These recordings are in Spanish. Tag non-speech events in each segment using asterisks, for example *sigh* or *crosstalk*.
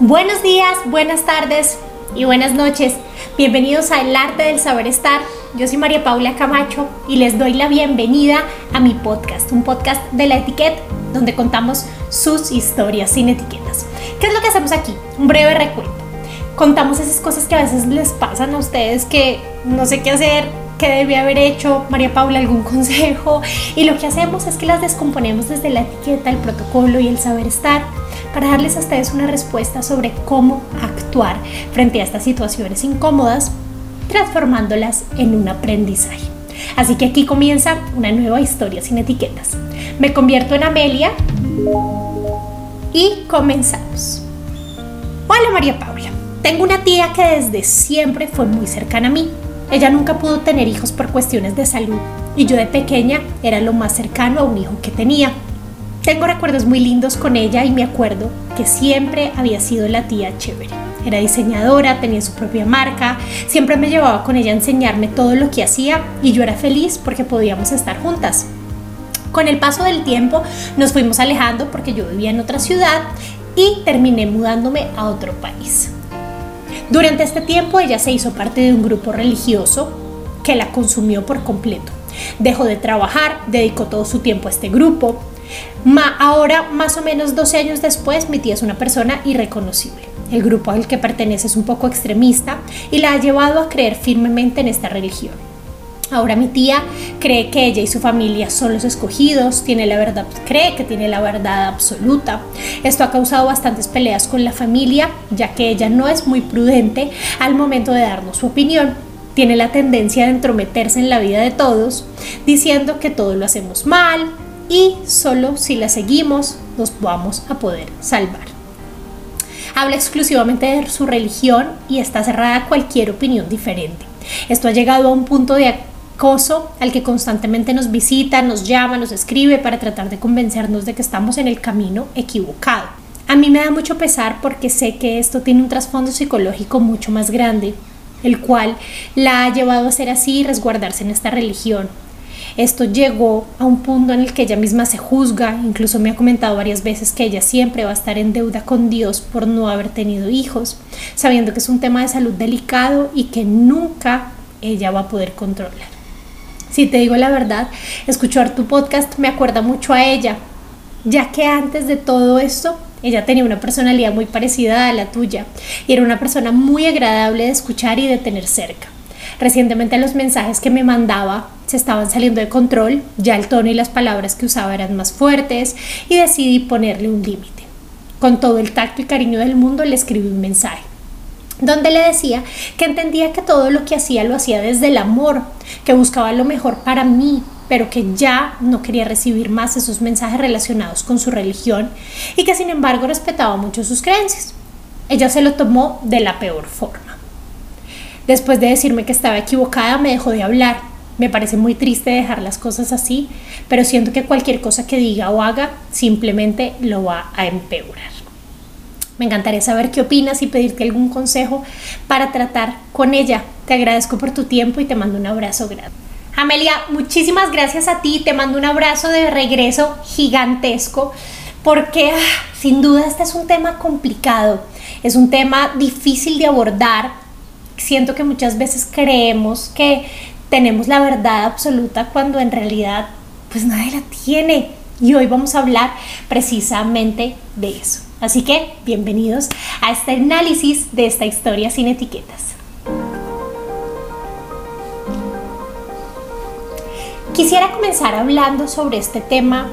Buenos días, buenas tardes y buenas noches. Bienvenidos a El Arte del Saber Estar. Yo soy María Paula Camacho y les doy la bienvenida a mi podcast, un podcast de la etiqueta donde contamos sus historias sin etiquetas. ¿Qué es lo que hacemos aquí? Un breve recuento. Contamos esas cosas que a veces les pasan a ustedes que no sé qué hacer, qué debe haber hecho María Paula, algún *laughs* consejo. Y lo que hacemos es que las descomponemos desde la etiqueta, el protocolo y el saber estar para darles a ustedes una respuesta sobre cómo actuar frente a estas situaciones incómodas, transformándolas en un aprendizaje. Así que aquí comienza una nueva historia sin etiquetas. Me convierto en Amelia y comenzamos. Hola María Paula, tengo una tía que desde siempre fue muy cercana a mí. Ella nunca pudo tener hijos por cuestiones de salud y yo de pequeña era lo más cercano a un hijo que tenía. Tengo recuerdos muy lindos con ella y me acuerdo que siempre había sido la tía chévere. Era diseñadora, tenía su propia marca, siempre me llevaba con ella a enseñarme todo lo que hacía y yo era feliz porque podíamos estar juntas. Con el paso del tiempo nos fuimos alejando porque yo vivía en otra ciudad y terminé mudándome a otro país. Durante este tiempo ella se hizo parte de un grupo religioso que la consumió por completo. Dejó de trabajar, dedicó todo su tiempo a este grupo, ahora, más o menos 12 años después, mi tía es una persona irreconocible. El grupo al que pertenece es un poco extremista y la ha llevado a creer firmemente en esta religión. Ahora mi tía cree que ella y su familia son los escogidos, tiene la verdad, cree que tiene la verdad absoluta. Esto ha causado bastantes peleas con la familia, ya que ella no es muy prudente al momento de darnos su opinión. Tiene la tendencia de entrometerse en la vida de todos, diciendo que todo lo hacemos mal, y solo si la seguimos nos vamos a poder salvar. Habla exclusivamente de su religión y está cerrada a cualquier opinión diferente. Esto ha llegado a un punto de acoso al que constantemente nos visita, nos llama, nos escribe para tratar de convencernos de que estamos en el camino equivocado. A mí me da mucho pesar porque sé que esto tiene un trasfondo psicológico mucho más grande, el cual la ha llevado a ser así y resguardarse en esta religión, esto llegó a un punto en el que ella misma se juzga, incluso me ha comentado varias veces que ella siempre va a estar en deuda con Dios por no haber tenido hijos, sabiendo que es un tema de salud delicado y que nunca ella va a poder controlar. Si te digo la verdad, escuchar tu podcast me acuerda mucho a ella, ya que antes de todo esto ella tenía una personalidad muy parecida a la tuya y era una persona muy agradable de escuchar y de tener cerca. Recientemente los mensajes que me mandaba se estaban saliendo de control, ya el tono y las palabras que usaba eran más fuertes y decidí ponerle un límite. Con todo el tacto y cariño del mundo le escribí un mensaje donde le decía que entendía que todo lo que hacía lo hacía desde el amor, que buscaba lo mejor para mí, pero que ya no quería recibir más esos mensajes relacionados con su religión y que sin embargo respetaba mucho sus creencias. Ella se lo tomó de la peor forma. Después de decirme que estaba equivocada, me dejó de hablar. Me parece muy triste dejar las cosas así, pero siento que cualquier cosa que diga o haga simplemente lo va a empeorar. Me encantaría saber qué opinas y pedirte algún consejo para tratar con ella. Te agradezco por tu tiempo y te mando un abrazo grande. Amelia, muchísimas gracias a ti. Te mando un abrazo de regreso gigantesco porque ah, sin duda este es un tema complicado. Es un tema difícil de abordar siento que muchas veces creemos que tenemos la verdad absoluta cuando en realidad pues nadie la tiene. Y hoy vamos a hablar precisamente de eso. Así que bienvenidos a este análisis de esta historia sin etiquetas. Quisiera comenzar hablando sobre este tema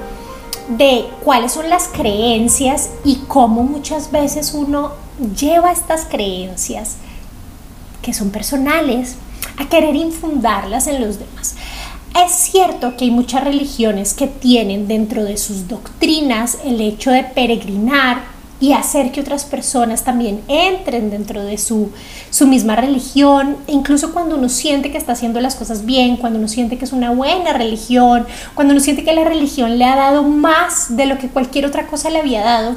de cuáles son las creencias y cómo muchas veces uno lleva estas creencias que son personales, a querer infundarlas en los demás. Es cierto que hay muchas religiones que tienen dentro de sus doctrinas el hecho de peregrinar y hacer que otras personas también entren dentro de su, su misma religión, incluso cuando uno siente que está haciendo las cosas bien, cuando uno siente que es una buena religión, cuando uno siente que la religión le ha dado más de lo que cualquier otra cosa le había dado,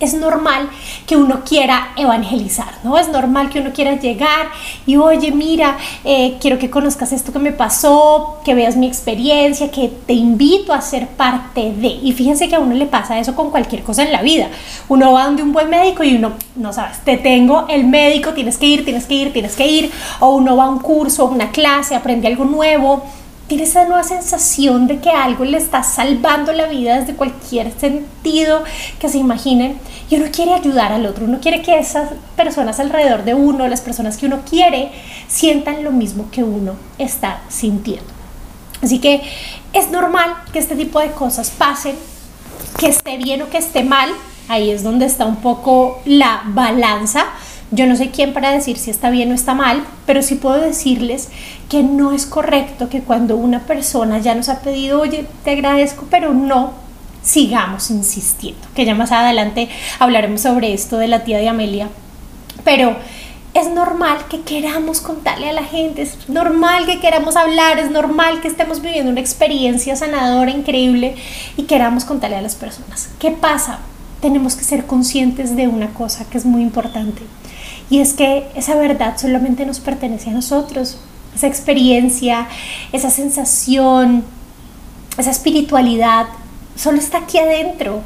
es normal que uno quiera evangelizar, ¿no? Es normal que uno quiera llegar y, oye, mira, eh, quiero que conozcas esto que me pasó, que veas mi experiencia, que te invito a ser parte de. Y fíjense que a uno le pasa eso con cualquier cosa en la vida. Uno va donde un buen médico y uno, no sabes, te tengo el médico, tienes que ir, tienes que ir, tienes que ir. O uno va a un curso, una clase, aprende algo nuevo tiene esa nueva sensación de que algo le está salvando la vida desde cualquier sentido que se imaginen y uno quiere ayudar al otro, uno quiere que esas personas alrededor de uno, las personas que uno quiere, sientan lo mismo que uno está sintiendo. Así que es normal que este tipo de cosas pasen, que esté bien o que esté mal, ahí es donde está un poco la balanza yo no sé quién para decir si está bien o está mal, pero sí puedo decirles que no es correcto que cuando una persona ya nos ha pedido, oye, te agradezco, pero no, sigamos insistiendo. Que ya más adelante hablaremos sobre esto de la tía de Amelia. Pero es normal que queramos contarle a la gente, es normal que queramos hablar, es normal que estemos viviendo una experiencia sanadora increíble y queramos contarle a las personas. ¿Qué pasa? Tenemos que ser conscientes de una cosa que es muy importante y es que esa verdad solamente nos pertenece a nosotros. Esa experiencia, esa sensación, esa espiritualidad, solo está aquí adentro.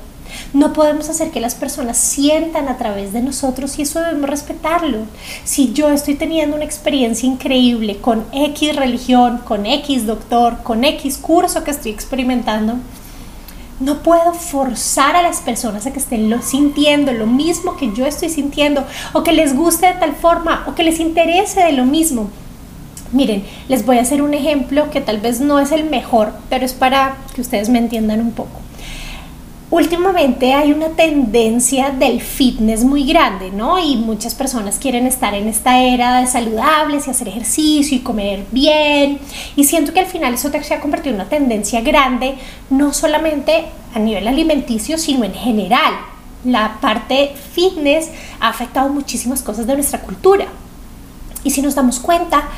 No podemos hacer que las personas sientan a través de nosotros y eso debemos respetarlo. Si yo estoy teniendo una experiencia increíble con X religión, con X doctor, con X curso que estoy experimentando, no puedo forzar a las personas a que estén sintiendo lo mismo que yo estoy sintiendo o que les guste de tal forma o que les interese de lo mismo. Miren, les voy a hacer un ejemplo que tal vez no es el mejor, pero es para que ustedes me entiendan un poco últimamente hay una tendencia del fitness muy grande, ¿no? Y muchas personas quieren estar en esta era de saludables y hacer ejercicio y comer bien. Y siento que al final eso se ha convertido en una tendencia grande, no solamente a nivel alimenticio, sino en general. La parte fitness ha afectado muchísimas cosas de nuestra cultura. Y si nos damos cuenta,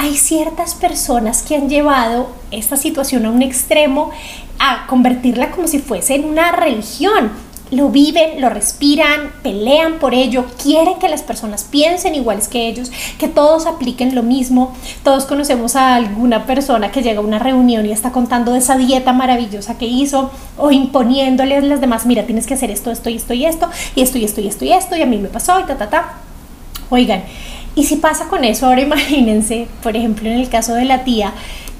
hay ciertas personas que han llevado esta situación a un extremo a convertirla como si fuese en una religión. Lo viven, lo respiran, pelean por ello, quieren que las personas piensen iguales que ellos, que todos apliquen lo mismo. Todos conocemos a alguna persona que llega a una reunión y está contando de esa dieta maravillosa que hizo o imponiéndole a las demás, mira, tienes que hacer esto, esto y esto y esto, y esto y esto y esto y esto, y a mí me pasó y ta, ta, ta. Oigan, y si pasa con eso, ahora *laughs* imagínense, por ejemplo, en el caso de la tía,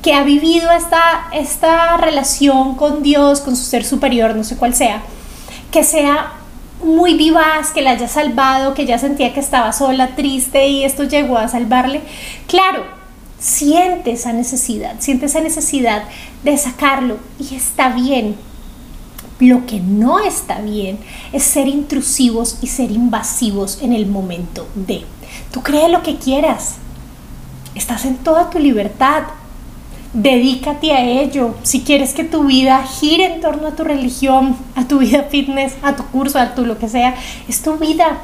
que ha vivido esta, esta relación con Dios, con su ser superior, no sé cuál sea, que sea muy vivaz, que la haya salvado, que ya sentía que estaba sola, triste y esto llegó a salvarle. Claro, siente esa necesidad, siente esa necesidad de sacarlo y está bien. Lo que no está bien es ser intrusivos y ser invasivos en el momento de. Tú crees lo que quieras. Estás en toda tu libertad. Dedícate a ello. Si quieres que tu vida gire en torno a tu religión, a tu vida fitness, a tu curso, a tu lo que sea, es tu vida.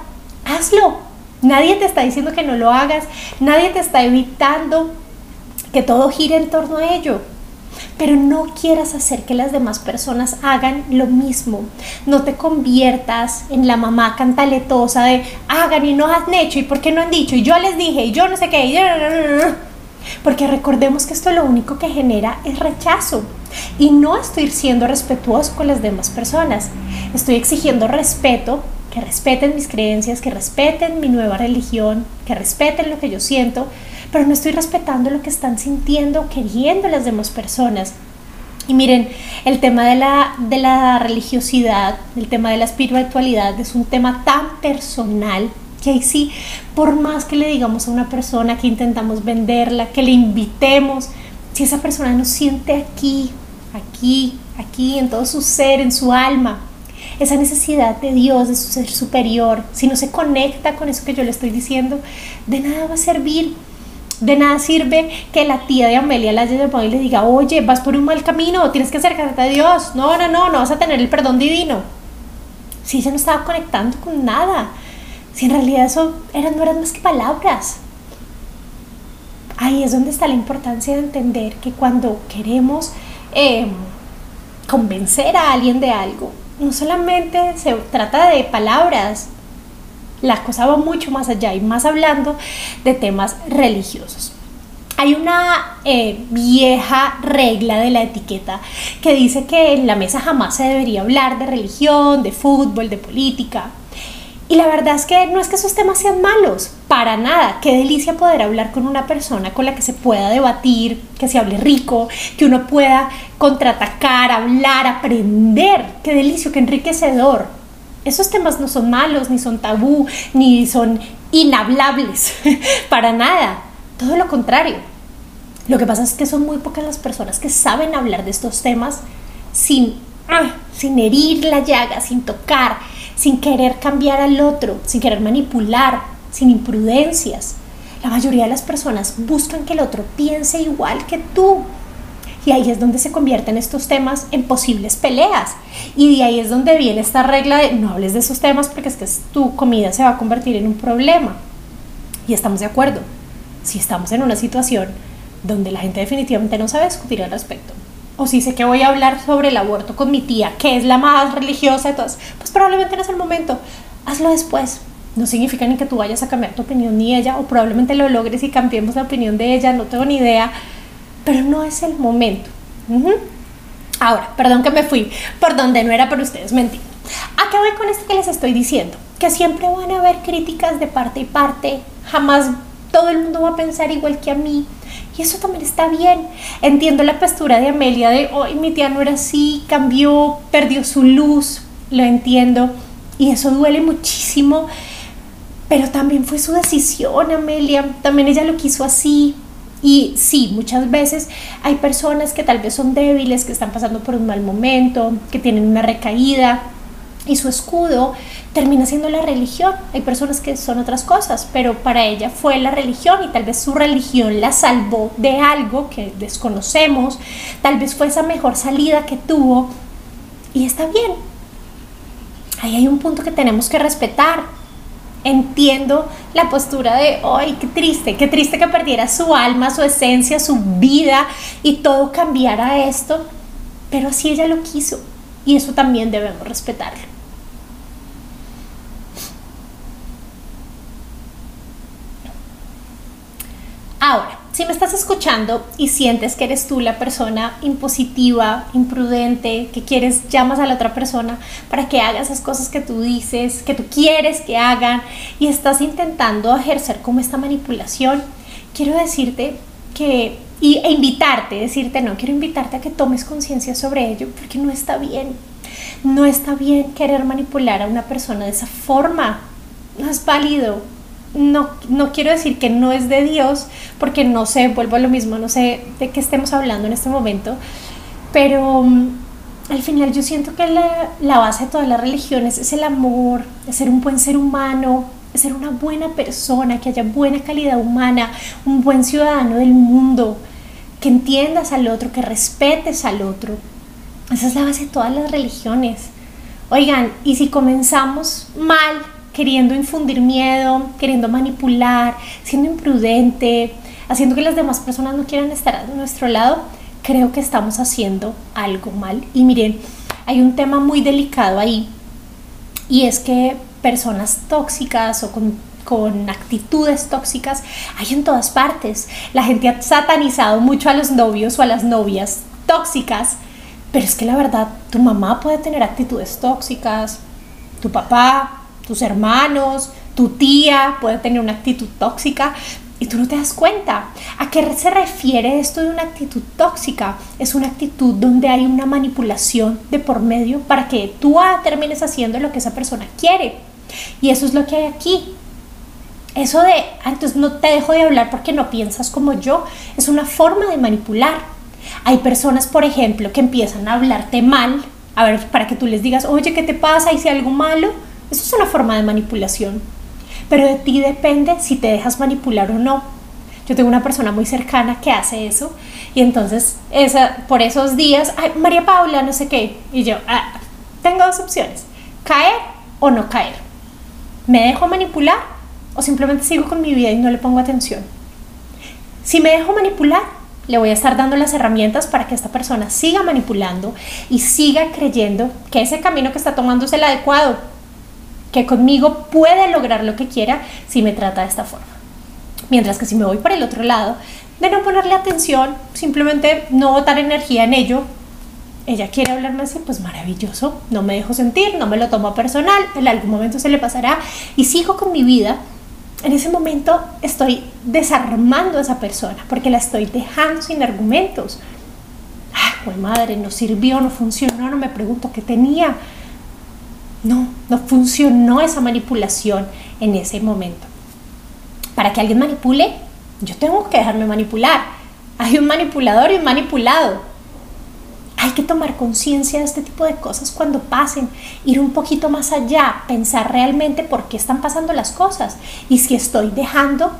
Hazlo. Nadie te está diciendo que no lo hagas. Nadie te está evitando que todo gire en torno a ello pero no quieras hacer que las demás personas hagan lo mismo. No te conviertas en la mamá cantaletosa de hagan y no han hecho y por qué no han dicho y yo les dije y yo no sé qué. Porque recordemos que esto lo único que genera es rechazo. Y no estoy siendo respetuoso con las demás personas. Estoy exigiendo respeto, que respeten mis creencias, que respeten mi nueva religión, que respeten lo que yo siento, pero no estoy respetando lo que están sintiendo, queriendo las demás personas. Y miren, el tema de la, de la religiosidad, el tema de la espiritualidad es un tema tan personal que ahí sí, por más que le digamos a una persona que intentamos venderla, que le invitemos, si esa persona no siente aquí, aquí, aquí, en todo su ser, en su alma, esa necesidad de Dios, de su ser superior, si no se conecta con eso que yo le estoy diciendo, de nada va a servir. De nada sirve que la tía de Amelia la haya llamado y le diga, oye, vas por un mal camino, tienes que acercarte a Dios. No, no, no, no vas a tener el perdón divino. Si ella no estaba conectando con nada, si en realidad eso eran, no eran más que palabras. Ahí es donde está la importancia de entender que cuando queremos em, convencer a alguien de algo, no solamente se trata de palabras, la cosa va mucho más allá y más hablando de temas religiosos. Hay una eh, vieja regla de la etiqueta que dice que en la mesa jamás se debería hablar de religión, de fútbol, de política. Y la verdad es que no es que esos temas sean malos, para nada. Qué delicia poder hablar con una persona con la que se pueda debatir, que se hable rico, que uno pueda contraatacar, hablar, aprender. Qué delicio, qué enriquecedor. Esos temas no son malos, ni son tabú, ni son inhablables, *laughs* para nada. Todo lo contrario. Lo que pasa es que son muy pocas las personas que saben hablar de estos temas sin, ah, sin herir la llaga, sin tocar, sin querer cambiar al otro, sin querer manipular, sin imprudencias. La mayoría de las personas buscan que el otro piense igual que tú. Y ahí es donde se convierten estos temas en posibles peleas. Y de ahí es donde viene esta regla de no hables de esos temas porque es que tu comida se va a convertir en un problema. Y estamos de acuerdo si estamos en una situación donde la gente definitivamente no sabe discutir al respecto. O si sé que voy a hablar sobre el aborto con mi tía, que es la más religiosa de todas, pues probablemente no es el momento. Hazlo después. No significa ni que tú vayas a cambiar tu opinión ni ella, o probablemente lo logres y cambiemos la opinión de ella, no tengo ni idea, pero no es el momento. Ahora, perdón que me fui por donde no era para ustedes mentir. ¿A qué voy con esto que les estoy diciendo? Que siempre van a haber críticas de parte y parte, jamás todo el mundo va a pensar igual que a mí. Y eso también está bien. Entiendo la postura de Amelia de, hoy mi tía no era así, cambió, perdió su luz, lo entiendo. Y eso duele muchísimo. Pero también fue su decisión, Amelia. También ella lo quiso así. Y sí, muchas veces hay personas que tal vez son débiles, que están pasando por un mal momento, que tienen una recaída y su escudo termina siendo la religión. Hay personas que son otras cosas, pero para ella fue la religión y tal vez su religión la salvó de algo que desconocemos, tal vez fue esa mejor salida que tuvo y está bien. Ahí hay un punto que tenemos que respetar. Entiendo la postura de, ay, qué triste, qué triste que perdiera su alma, su esencia, su vida y todo cambiara esto, pero así ella lo quiso y eso también debemos respetarlo. Ahora, si me estás escuchando y sientes que eres tú la persona impositiva, imprudente, que quieres, llamas a la otra persona para que haga esas cosas que tú dices, que tú quieres que hagan y estás intentando ejercer como esta manipulación, quiero decirte que, y, e invitarte, decirte, no, quiero invitarte a que tomes conciencia sobre ello porque no está bien. No está bien querer manipular a una persona de esa forma. No es válido, no, no quiero decir que no es de Dios, porque no sé, vuelvo a lo mismo, no sé de qué estemos hablando en este momento, pero mm, al final yo siento que la, la, base de todas las religiones es el amor, es ser un buen ser humano, es ser una buena persona, que haya buena calidad humana, un buen ciudadano del mundo, que entiendas al otro, que respetes al otro. Esa es la base de todas las religiones. Oigan, y si comenzamos mal, queriendo infundir miedo, queriendo manipular, siendo imprudente, haciendo que las demás personas no quieran estar a nuestro lado, creo que estamos haciendo algo mal. Y miren, hay un tema muy delicado ahí y es que personas tóxicas o con, con actitudes tóxicas hay en todas partes. La gente ha satanizado mucho a los novios o a las novias tóxicas, pero es que la verdad, tu mamá puede tener actitudes tóxicas, tu papá, tus hermanos, tu tía puede tener una actitud tóxica y tú no te das cuenta. ¿A qué se refiere esto de una actitud tóxica? Es una actitud donde hay una manipulación de por medio para que tú termines haciendo lo que esa persona quiere. Y eso es lo que hay aquí. Eso de, ah, entonces no te dejo de hablar porque no piensas como yo, es una forma de manipular. Hay personas, por ejemplo, que empiezan a hablarte mal, a ver, para que tú les digas, oye, ¿qué te pasa? ¿Hice algo malo? Eso es una forma de manipulación. Pero de ti depende si te dejas manipular o no. Yo tengo una persona muy cercana que hace eso y entonces por esos días, ay, María Paula, no sé qué, y yo, ah, tengo dos opciones, caer o no caer. ¿Me dejo manipular o simplemente sigo con mi vida y no le pongo atención? Si me dejo manipular, le voy a estar dando las herramientas para que esta persona siga manipulando y siga creyendo que ese camino que está tomando es el adecuado, que conmigo puede lograr lo que quiera si me trata de esta forma. Mientras que si me voy por el otro lado, de no ponerle atención, simplemente no botar energía en ello, ella quiere hablarme así, pues maravilloso, no me dejo sentir, no me lo tomo personal, en algún momento se le pasará y sigo con mi vida. En ese momento estoy desarmando a esa persona porque la estoy dejando sin argumentos. Ah, madre, no sirvió, no funcionó, no me pregunto qué tenía. No, no funcionó esa manipulación en ese momento. Para que alguien manipule, yo tengo que dejarme manipular. Hay un manipulador y un manipulado hay que tomar conciencia de este tipo de cosas cuando pasen, ir un poquito más allá, pensar realmente por qué están pasando las cosas y si estoy dejando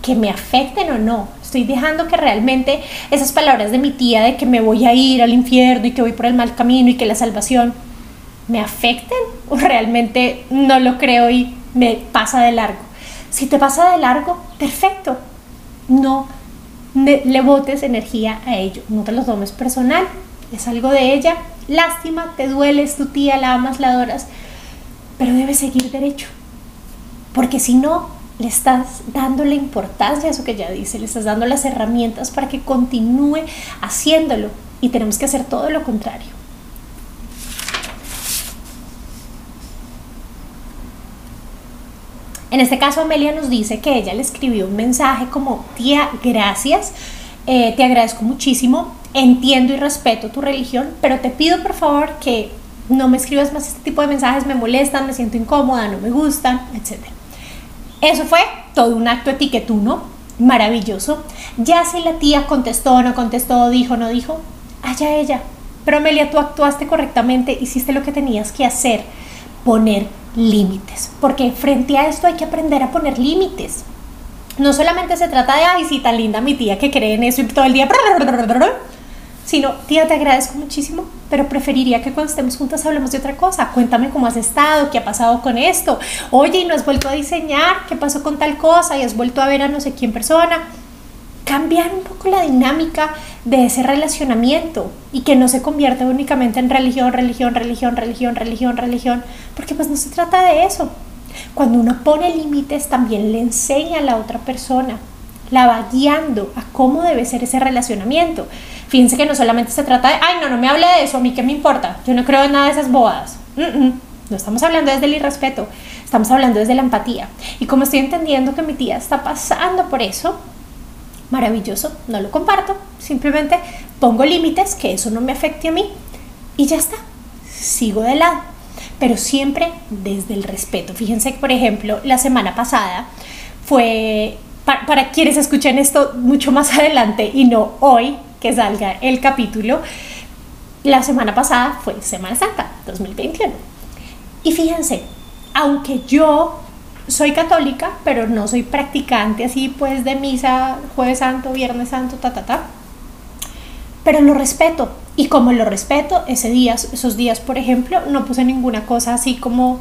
que me afecten o no. Estoy dejando que realmente esas palabras de mi tía de que me voy a ir al infierno y que voy por el mal camino y que la salvación me afecten o realmente no lo creo y me pasa de largo. Si te pasa de largo, perfecto. No le botes energía a ello, no te lo tomes personal, es algo de ella, lástima, te duele, es tu tía, la amas, la adoras, pero debes seguir derecho, porque si no, le estás dando la importancia a eso que ella dice, le estás dando las herramientas para que continúe haciéndolo. Y tenemos que hacer todo lo contrario. En este caso, Amelia nos dice que ella le escribió un mensaje como, tía, gracias, eh, te agradezco muchísimo, entiendo y respeto tu religión, pero te pido por favor que no me escribas más este tipo de mensajes, me molestan, me siento incómoda, no me gustan, etc. Eso fue todo un acto etiquetuno, maravilloso. Ya si la tía contestó, no contestó, dijo, no dijo, allá ella. Pero Amelia, tú actuaste correctamente, hiciste lo que tenías que hacer, poner límites. Porque frente a esto hay que aprender a poner límites. No solamente se trata de, ay, sí, tan linda mi tía que cree en eso y todo el día *laughs* sino, tía, te agradezco muchísimo, pero preferiría que cuando estemos juntas hablemos de otra cosa. Cuéntame cómo has estado, qué ha pasado con esto. Oye, y no has vuelto a diseñar, qué pasó con tal cosa, y has vuelto a ver a no sé quién persona. Cambiar un poco la dinámica de ese relacionamiento y que no se convierta únicamente en religión, religión, religión, religión, religión, religión, porque pues no se trata de eso. Cuando uno pone límites, también le enseña a la otra persona la va guiando a cómo debe ser ese relacionamiento. Fíjense que no solamente se trata de, ay, no, no me hable de eso, a mí qué me importa, yo no creo en nada de esas bobadas. No estamos hablando desde el irrespeto, estamos hablando desde la empatía. Y como estoy entendiendo que mi tía está pasando por eso, maravilloso, no lo comparto, simplemente pongo límites, que eso no me afecte a mí y ya está, sigo de lado, pero siempre desde el respeto. Fíjense que, por ejemplo, la semana pasada fue para, quienes escuchen esto mucho más adelante y no hoy que salga el capítulo, la semana pasada fue Semana Santa 2021. Y fíjense, aunque yo soy católica, pero no soy practicante así pues de misa jueves santo, viernes santo, ta, ta, ta, pero lo respeto. Y como lo respeto, ese día, esos días, por ejemplo, no puse ninguna cosa así como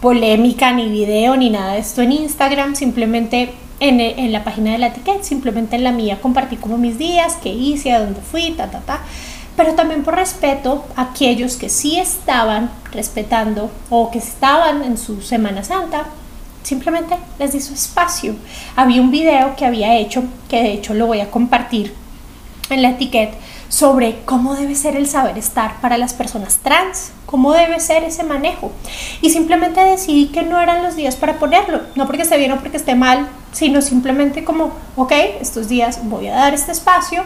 polémica, ni video, ni nada de esto en Instagram, simplemente en, la página de la etiqueta, simplemente en la mía compartí como mis días, qué hice, a dónde fui, ta, ta, ta. Pero también por respeto a aquellos que sí estaban respetando o que estaban en su Semana Santa, simplemente les di su espacio. Había un video que había hecho, que de hecho lo voy a compartir en la etiqueta, sobre cómo debe ser el saber estar para las personas trans, cómo debe ser ese manejo. Y simplemente decidí que no eran los días para ponerlo, no porque esté bien o porque esté mal, sino simplemente como, ok, estos días voy a dar este espacio,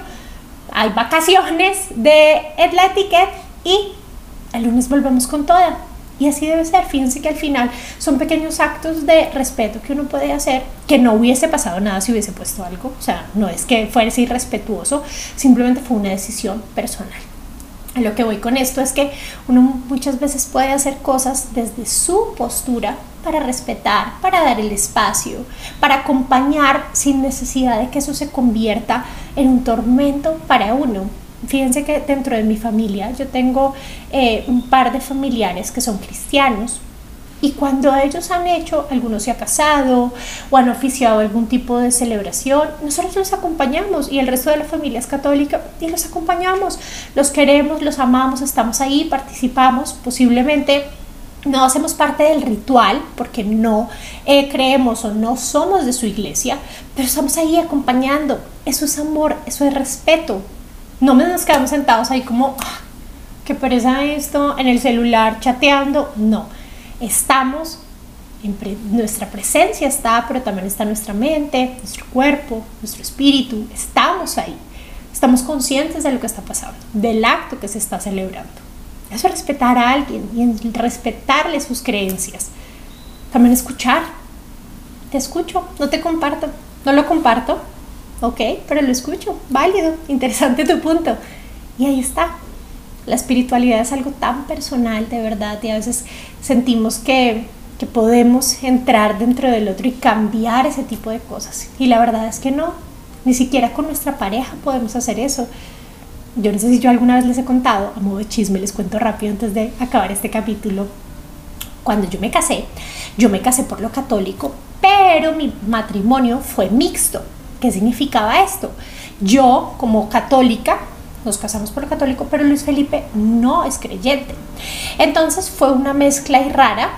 hay vacaciones de la etiqueta y el lunes volvemos con toda. Y así debe ser. Fíjense que al final son pequeños actos de respeto que uno puede hacer, que no hubiese pasado nada si hubiese puesto algo. O sea, no es que fuese irrespetuoso, simplemente fue una decisión personal. A lo que voy con esto es que uno muchas veces puede hacer cosas desde su postura para respetar, para dar el espacio, para acompañar sin necesidad de que eso se convierta en un tormento para uno. Fíjense que dentro de mi familia yo tengo eh, un par de familiares que son cristianos Y cuando ellos han hecho, algunos se ha casado o han oficiado algún tipo de celebración, nosotros los acompañamos y el resto de la familia es católica y los acompañamos, los queremos, los amamos, estamos ahí, participamos, posiblemente no hacemos parte del ritual porque no eh, creemos o no somos de su iglesia, pero estamos ahí acompañando. Eso es amor, eso es respeto. No nos quedamos sentados ahí como, ah, qué pereza esto, en el celular chateando. No, estamos, en nuestra presencia está, pero también está nuestra mente, nuestro cuerpo, nuestro espíritu. Estamos ahí. Estamos conscientes de lo que está pasando, del acto que se está celebrando. Eso es respetar a alguien y respetarle sus creencias. También escuchar. Te escucho, no te comparto, no lo comparto, ok, pero lo escucho, válido, interesante tu punto. Y ahí está. La espiritualidad es algo tan personal, de verdad, y a veces sentimos que, que podemos entrar dentro del otro y cambiar ese tipo de cosas. Y la verdad es que no, ni siquiera con nuestra pareja podemos hacer eso yo no sé si yo alguna vez les he contado, a modo de chisme, les cuento rápido antes de acabar este capítulo. Cuando yo me casé, yo me casé por lo católico, pero mi matrimonio fue mixto. ¿Qué significaba esto? Yo, como católica, nos casamos por católico, pero Luis Felipe no es creyente. Entonces fue una mezcla y rara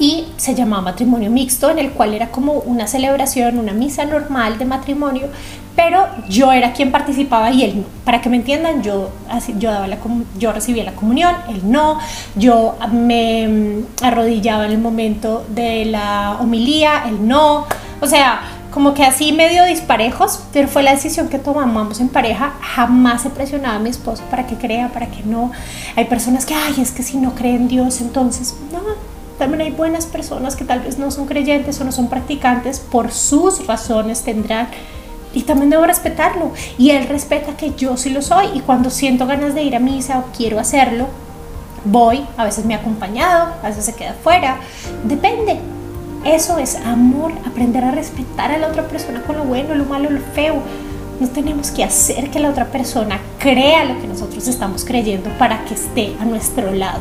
y se llamaba matrimonio mixto, en el cual era como una celebración, una misa normal de matrimonio, pero yo era quien participaba y él no. Para que me entiendan, yo, yo, daba la, yo recibía la comunión, él no, yo me arrodillaba en el momento de la homilía, él no, o sea, como que así medio disparejos, pero fue la decisión que tomamos en pareja. Jamás he presionado a mi esposo para que crea, para que no. Hay personas que, ay, es que si no creen en Dios, entonces, no, también hay buenas personas que tal vez no son creyentes o no son practicantes, por sus razones tendrán y también debo respetarlo. Y él respeta que yo sí lo soy. Y cuando siento ganas de ir a misa o quiero hacerlo, voy. A veces me ha acompañado, a veces se queda fuera. Depende. Eso es amor, aprender a respetar a la otra persona con lo bueno, lo malo, lo feo. No tenemos que hacer que la otra persona crea lo que nosotros estamos creyendo para que esté a nuestro lado.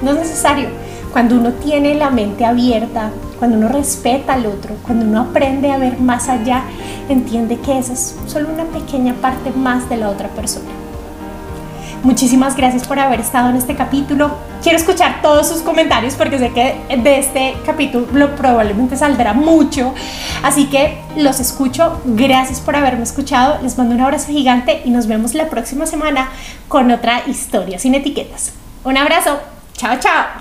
No es necesario. Cuando uno tiene la mente abierta, cuando uno respeta al otro, cuando uno aprende a ver más allá, entiende que esa es solo una pequeña parte más de la otra persona. Muchísimas gracias por haber estado en este capítulo. Quiero escuchar todos sus comentarios porque sé que de este capítulo probablemente saldrá mucho. Así que los escucho. Gracias por haberme escuchado. Les mando un abrazo gigante y nos vemos la próxima semana con otra historia sin etiquetas. Un abrazo. Chao, chao.